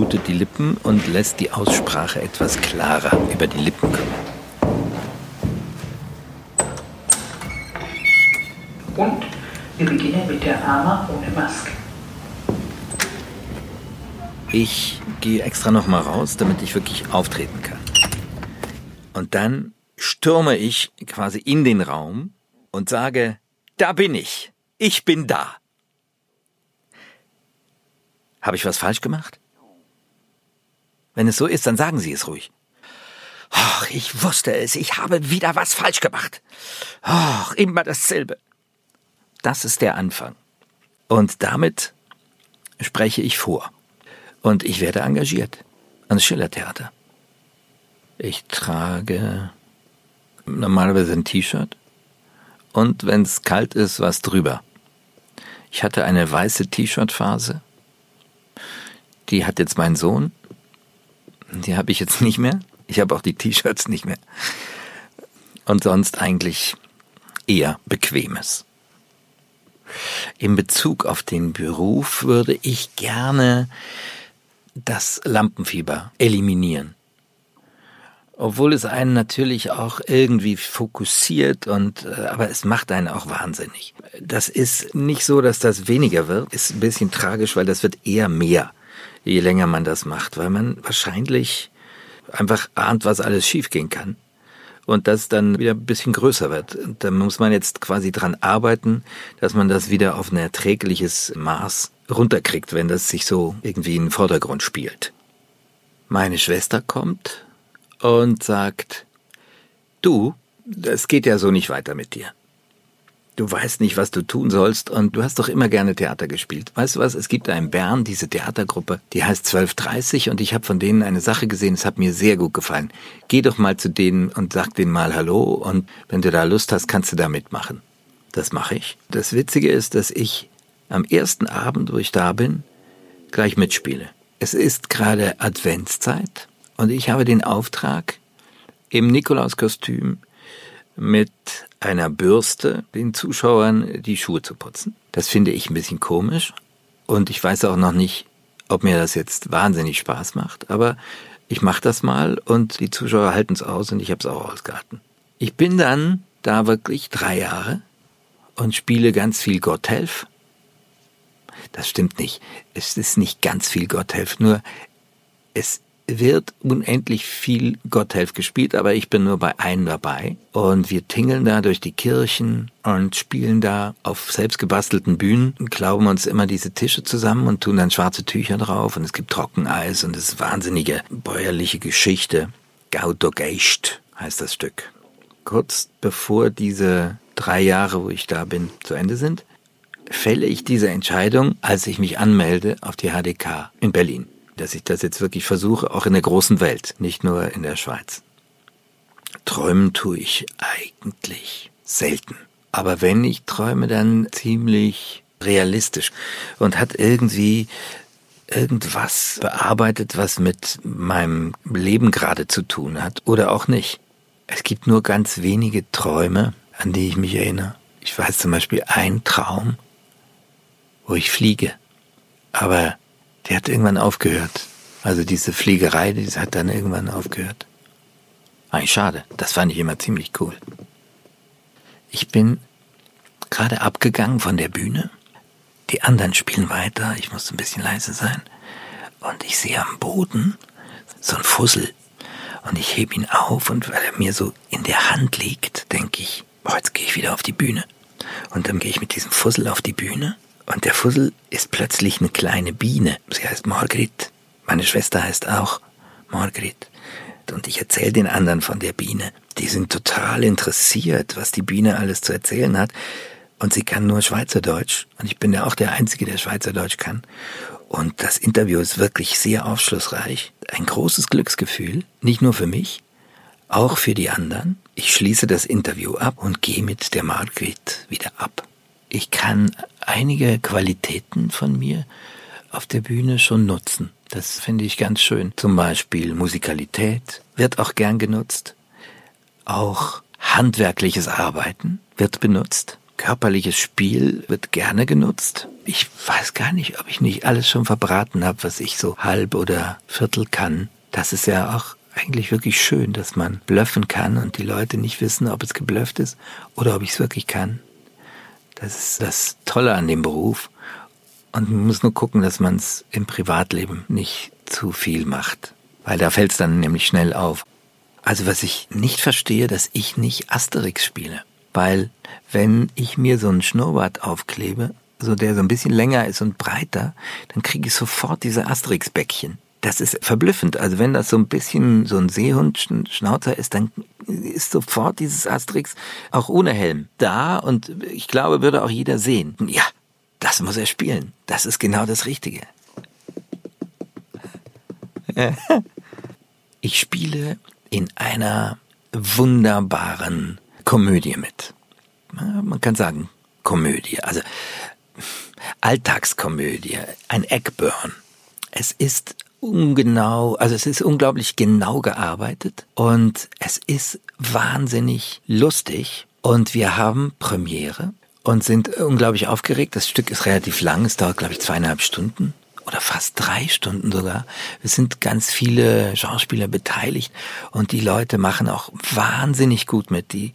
durchblutet die Lippen und lässt die Aussprache etwas klarer über die Lippen kommen. Und wir beginnen mit der Ama ohne Maske. Ich gehe extra noch mal raus, damit ich wirklich auftreten kann. Und dann stürme ich quasi in den Raum und sage, da bin ich. Ich bin da. Habe ich was falsch gemacht? Wenn es so ist, dann sagen Sie es ruhig. Ach, ich wusste es, ich habe wieder was falsch gemacht. Ach, immer dasselbe. Das ist der Anfang. Und damit spreche ich vor. Und ich werde engagiert ans Schillertheater. Ich trage normalerweise ein T-Shirt und wenn es kalt ist, was drüber. Ich hatte eine weiße T-Shirt-Phase. Die hat jetzt mein Sohn. Die habe ich jetzt nicht mehr. Ich habe auch die T-Shirts nicht mehr. Und sonst eigentlich eher bequemes. In Bezug auf den Beruf würde ich gerne das Lampenfieber eliminieren. Obwohl es einen natürlich auch irgendwie fokussiert und äh, aber es macht einen auch wahnsinnig. Das ist nicht so, dass das weniger wird, ist ein bisschen tragisch, weil das wird eher mehr, je länger man das macht, weil man wahrscheinlich einfach ahnt, was alles schiefgehen kann und das dann wieder ein bisschen größer wird. Und da muss man jetzt quasi dran arbeiten, dass man das wieder auf ein erträgliches Maß runterkriegt, wenn das sich so irgendwie in den Vordergrund spielt. Meine Schwester kommt und sagt, du, es geht ja so nicht weiter mit dir. Du weißt nicht, was du tun sollst und du hast doch immer gerne Theater gespielt. Weißt du was, es gibt da in Bern diese Theatergruppe, die heißt 1230 und ich habe von denen eine Sache gesehen, es hat mir sehr gut gefallen. Geh doch mal zu denen und sag denen mal Hallo und wenn du da Lust hast, kannst du da mitmachen. Das mache ich. Das Witzige ist, dass ich am ersten Abend, wo ich da bin, gleich mitspiele. Es ist gerade Adventszeit und ich habe den Auftrag, im Nikolauskostüm mit einer Bürste den Zuschauern die Schuhe zu putzen. Das finde ich ein bisschen komisch und ich weiß auch noch nicht, ob mir das jetzt wahnsinnig Spaß macht, aber ich mache das mal und die Zuschauer halten es aus und ich habe es auch ausgehalten. Ich bin dann da wirklich drei Jahre und spiele ganz viel Gotthelf das stimmt nicht. Es ist nicht ganz viel Gotthelf, nur es wird unendlich viel Gotthelf gespielt, aber ich bin nur bei einem dabei. Und wir tingeln da durch die Kirchen und spielen da auf selbstgebastelten Bühnen und klauben uns immer diese Tische zusammen und tun dann schwarze Tücher drauf und es gibt Trockeneis und es ist wahnsinnige bäuerliche Geschichte. Gaudogeist heißt das Stück. Kurz bevor diese drei Jahre, wo ich da bin, zu Ende sind, fälle ich diese Entscheidung, als ich mich anmelde auf die HDK in Berlin. Dass ich das jetzt wirklich versuche, auch in der großen Welt, nicht nur in der Schweiz. Träumen tue ich eigentlich selten. Aber wenn ich träume, dann ziemlich realistisch und hat irgendwie irgendwas bearbeitet, was mit meinem Leben gerade zu tun hat oder auch nicht. Es gibt nur ganz wenige Träume, an die ich mich erinnere. Ich weiß zum Beispiel ein Traum, wo ich fliege. Aber die hat irgendwann aufgehört. Also diese Fliegerei, die hat dann irgendwann aufgehört. Eigentlich schade, das fand ich immer ziemlich cool. Ich bin gerade abgegangen von der Bühne. Die anderen spielen weiter, ich muss ein bisschen leise sein. Und ich sehe am Boden so ein Fussel. Und ich hebe ihn auf und weil er mir so in der Hand liegt, denke ich, boah, jetzt gehe ich wieder auf die Bühne. Und dann gehe ich mit diesem Fussel auf die Bühne und der Fussel ist plötzlich eine kleine Biene. Sie heißt Margrit. Meine Schwester heißt auch Margrit. Und ich erzähle den anderen von der Biene. Die sind total interessiert, was die Biene alles zu erzählen hat. und sie kann nur Schweizerdeutsch und ich bin ja auch der Einzige, der Schweizerdeutsch kann. Und das Interview ist wirklich sehr aufschlussreich. Ein großes Glücksgefühl, nicht nur für mich, auch für die anderen. Ich schließe das Interview ab und gehe mit der Margret wieder ab. Ich kann einige Qualitäten von mir auf der Bühne schon nutzen. Das finde ich ganz schön. Zum Beispiel Musikalität wird auch gern genutzt. Auch handwerkliches Arbeiten wird benutzt. Körperliches Spiel wird gerne genutzt. Ich weiß gar nicht, ob ich nicht alles schon verbraten habe, was ich so halb oder viertel kann. Das ist ja auch eigentlich wirklich schön, dass man blöffen kann und die Leute nicht wissen, ob es geblufft ist oder ob ich es wirklich kann. Das ist das Tolle an dem Beruf. Und man muss nur gucken, dass man es im Privatleben nicht zu viel macht. Weil da fällt es dann nämlich schnell auf. Also was ich nicht verstehe, dass ich nicht Asterix spiele. Weil wenn ich mir so einen Schnurrbart aufklebe, so der so ein bisschen länger ist und breiter, dann kriege ich sofort diese Asterix-Bäckchen. Das ist verblüffend. Also wenn das so ein bisschen so ein Seehund-Schnauzer ist, dann ist sofort dieses Asterix auch ohne Helm da und ich glaube, würde auch jeder sehen. Ja, das muss er spielen. Das ist genau das Richtige. Ich spiele in einer wunderbaren Komödie mit. Man kann sagen Komödie, also Alltagskomödie, ein Eckburn. Es ist ungenau, also es ist unglaublich genau gearbeitet und es ist wahnsinnig lustig und wir haben Premiere und sind unglaublich aufgeregt. Das Stück ist relativ lang, es dauert glaube ich zweieinhalb Stunden oder fast drei Stunden sogar. Es sind ganz viele Schauspieler beteiligt und die Leute machen auch wahnsinnig gut mit. Die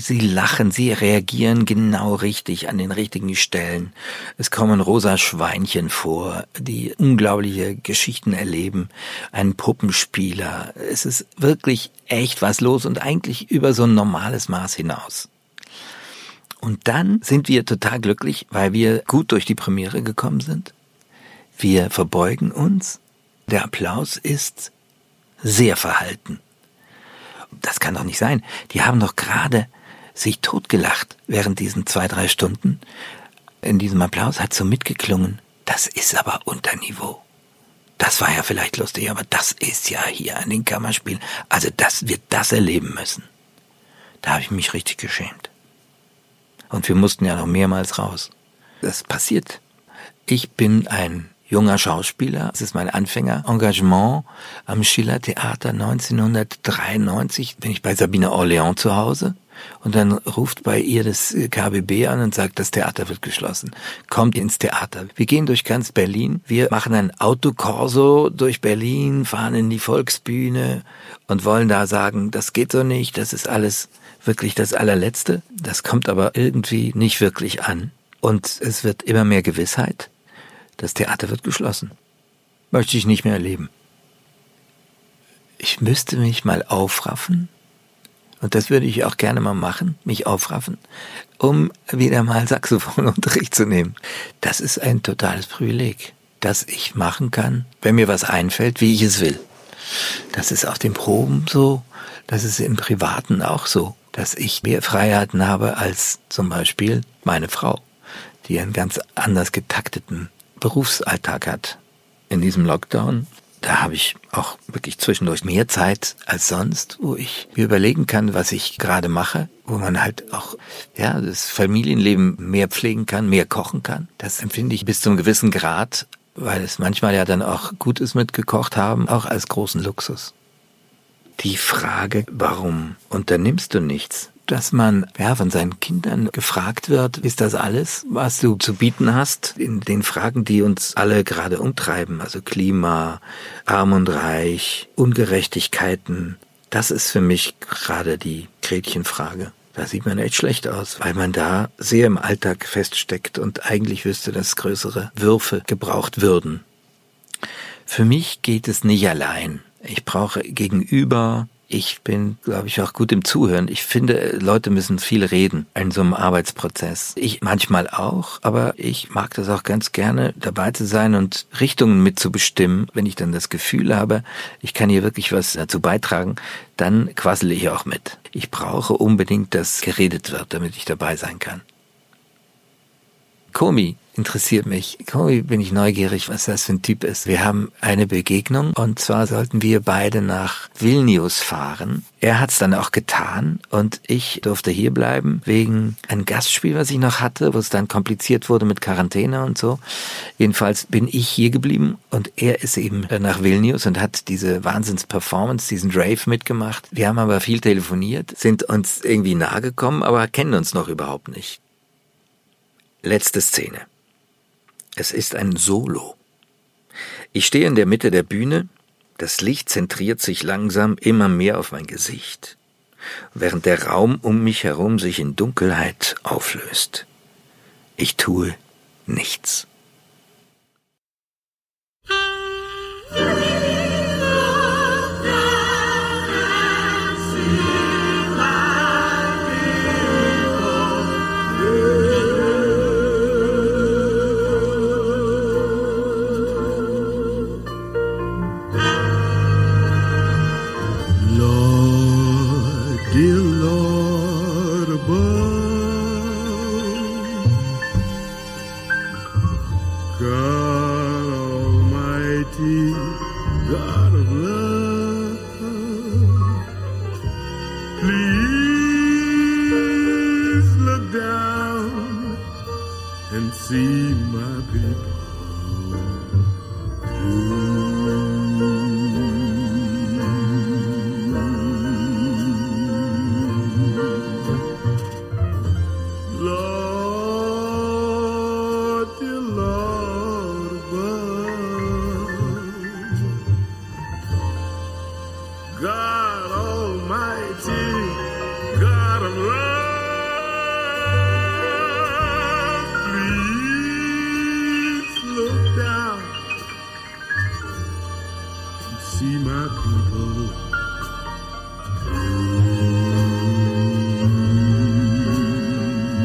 Sie lachen, sie reagieren genau richtig an den richtigen Stellen. Es kommen rosa Schweinchen vor, die unglaubliche Geschichten erleben. Ein Puppenspieler. Es ist wirklich echt was los und eigentlich über so ein normales Maß hinaus. Und dann sind wir total glücklich, weil wir gut durch die Premiere gekommen sind. Wir verbeugen uns. Der Applaus ist sehr verhalten. Das kann doch nicht sein. Die haben doch gerade sich totgelacht während diesen zwei, drei Stunden. In diesem Applaus hat so mitgeklungen. Das ist aber unter Niveau. Das war ja vielleicht lustig, aber das ist ja hier an den Kammerspielen. Also das wird das erleben müssen. Da habe ich mich richtig geschämt. Und wir mussten ja noch mehrmals raus. Das passiert. Ich bin ein junger Schauspieler. Es ist mein Anfängerengagement am Schiller Theater 1993. Bin ich bei Sabine Orléans zu Hause. Und dann ruft bei ihr das KBB an und sagt, das Theater wird geschlossen. Kommt ins Theater. Wir gehen durch ganz Berlin. Wir machen ein Autokorso durch Berlin, fahren in die Volksbühne und wollen da sagen, das geht so nicht, das ist alles wirklich das allerletzte. Das kommt aber irgendwie nicht wirklich an. Und es wird immer mehr Gewissheit. Das Theater wird geschlossen. Möchte ich nicht mehr erleben. Ich müsste mich mal aufraffen und das würde ich auch gerne mal machen, mich aufraffen, um wieder mal Saxophonunterricht zu nehmen. Das ist ein totales Privileg, das ich machen kann, wenn mir was einfällt, wie ich es will. Das ist auf den Proben so, das ist im Privaten auch so, dass ich mehr Freiheiten habe als zum Beispiel meine Frau, die einen ganz anders getakteten Berufsalltag hat. In diesem Lockdown da habe ich auch wirklich zwischendurch mehr Zeit als sonst, wo ich mir überlegen kann, was ich gerade mache, wo man halt auch, ja, das Familienleben mehr pflegen kann, mehr kochen kann. Das empfinde ich bis zu einem gewissen Grad, weil es manchmal ja dann auch gut ist mit gekocht haben, auch als großen Luxus. Die Frage, warum unternimmst du nichts? Dass man ja, von seinen Kindern gefragt wird, ist das alles, was du zu bieten hast in den Fragen, die uns alle gerade umtreiben, also Klima, arm und reich, Ungerechtigkeiten. Das ist für mich gerade die Gretchenfrage. Da sieht man echt schlecht aus, weil man da sehr im Alltag feststeckt und eigentlich wüsste, dass größere Würfe gebraucht würden. Für mich geht es nicht allein. Ich brauche gegenüber ich bin, glaube ich, auch gut im Zuhören. Ich finde, Leute müssen viel reden in so einem Arbeitsprozess. Ich manchmal auch, aber ich mag das auch ganz gerne, dabei zu sein und Richtungen mitzubestimmen. Wenn ich dann das Gefühl habe, ich kann hier wirklich was dazu beitragen, dann quassele ich auch mit. Ich brauche unbedingt, dass geredet wird, damit ich dabei sein kann. Komi interessiert mich. Komi bin ich neugierig, was das für ein Typ ist. Wir haben eine Begegnung und zwar sollten wir beide nach Vilnius fahren. Er hat's dann auch getan und ich durfte hier bleiben wegen ein Gastspiel, was ich noch hatte, wo es dann kompliziert wurde mit Quarantäne und so. Jedenfalls bin ich hier geblieben und er ist eben nach Vilnius und hat diese Wahnsinns-Performance, diesen Drave mitgemacht. Wir haben aber viel telefoniert, sind uns irgendwie nahe gekommen, aber kennen uns noch überhaupt nicht. Letzte Szene. Es ist ein Solo. Ich stehe in der Mitte der Bühne, das Licht zentriert sich langsam immer mehr auf mein Gesicht, während der Raum um mich herum sich in Dunkelheit auflöst. Ich tue nichts.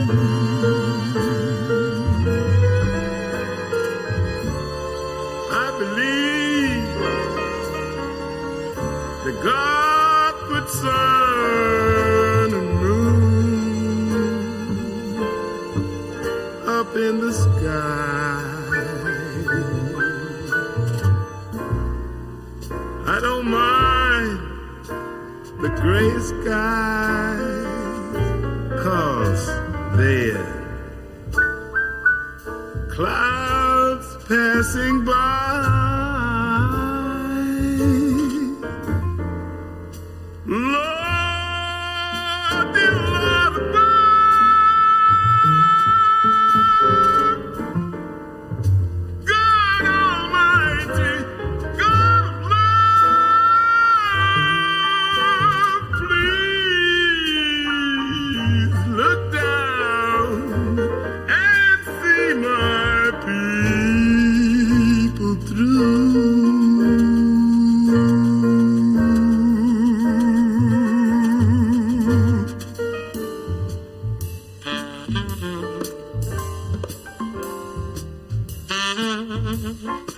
Amen. Mm-hmm.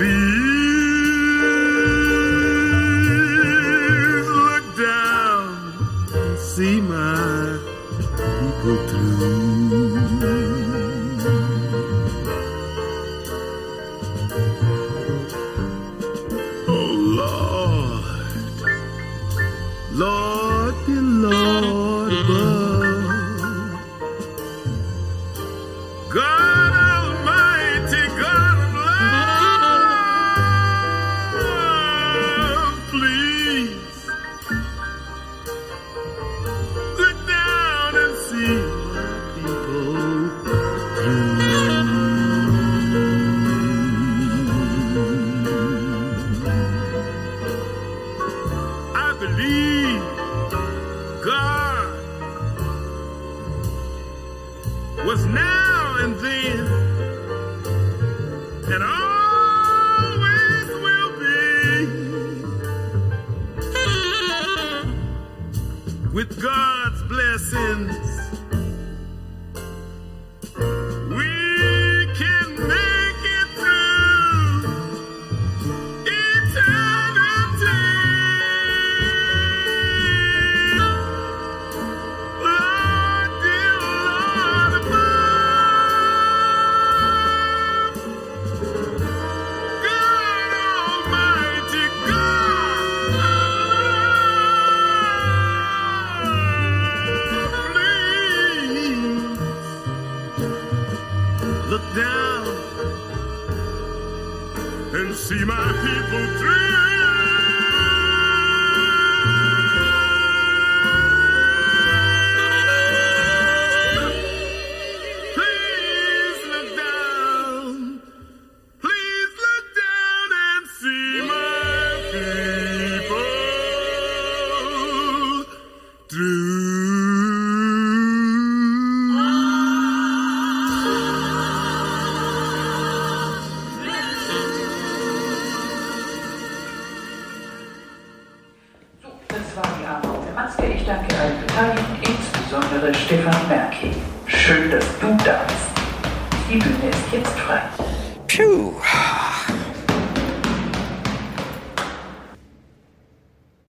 be see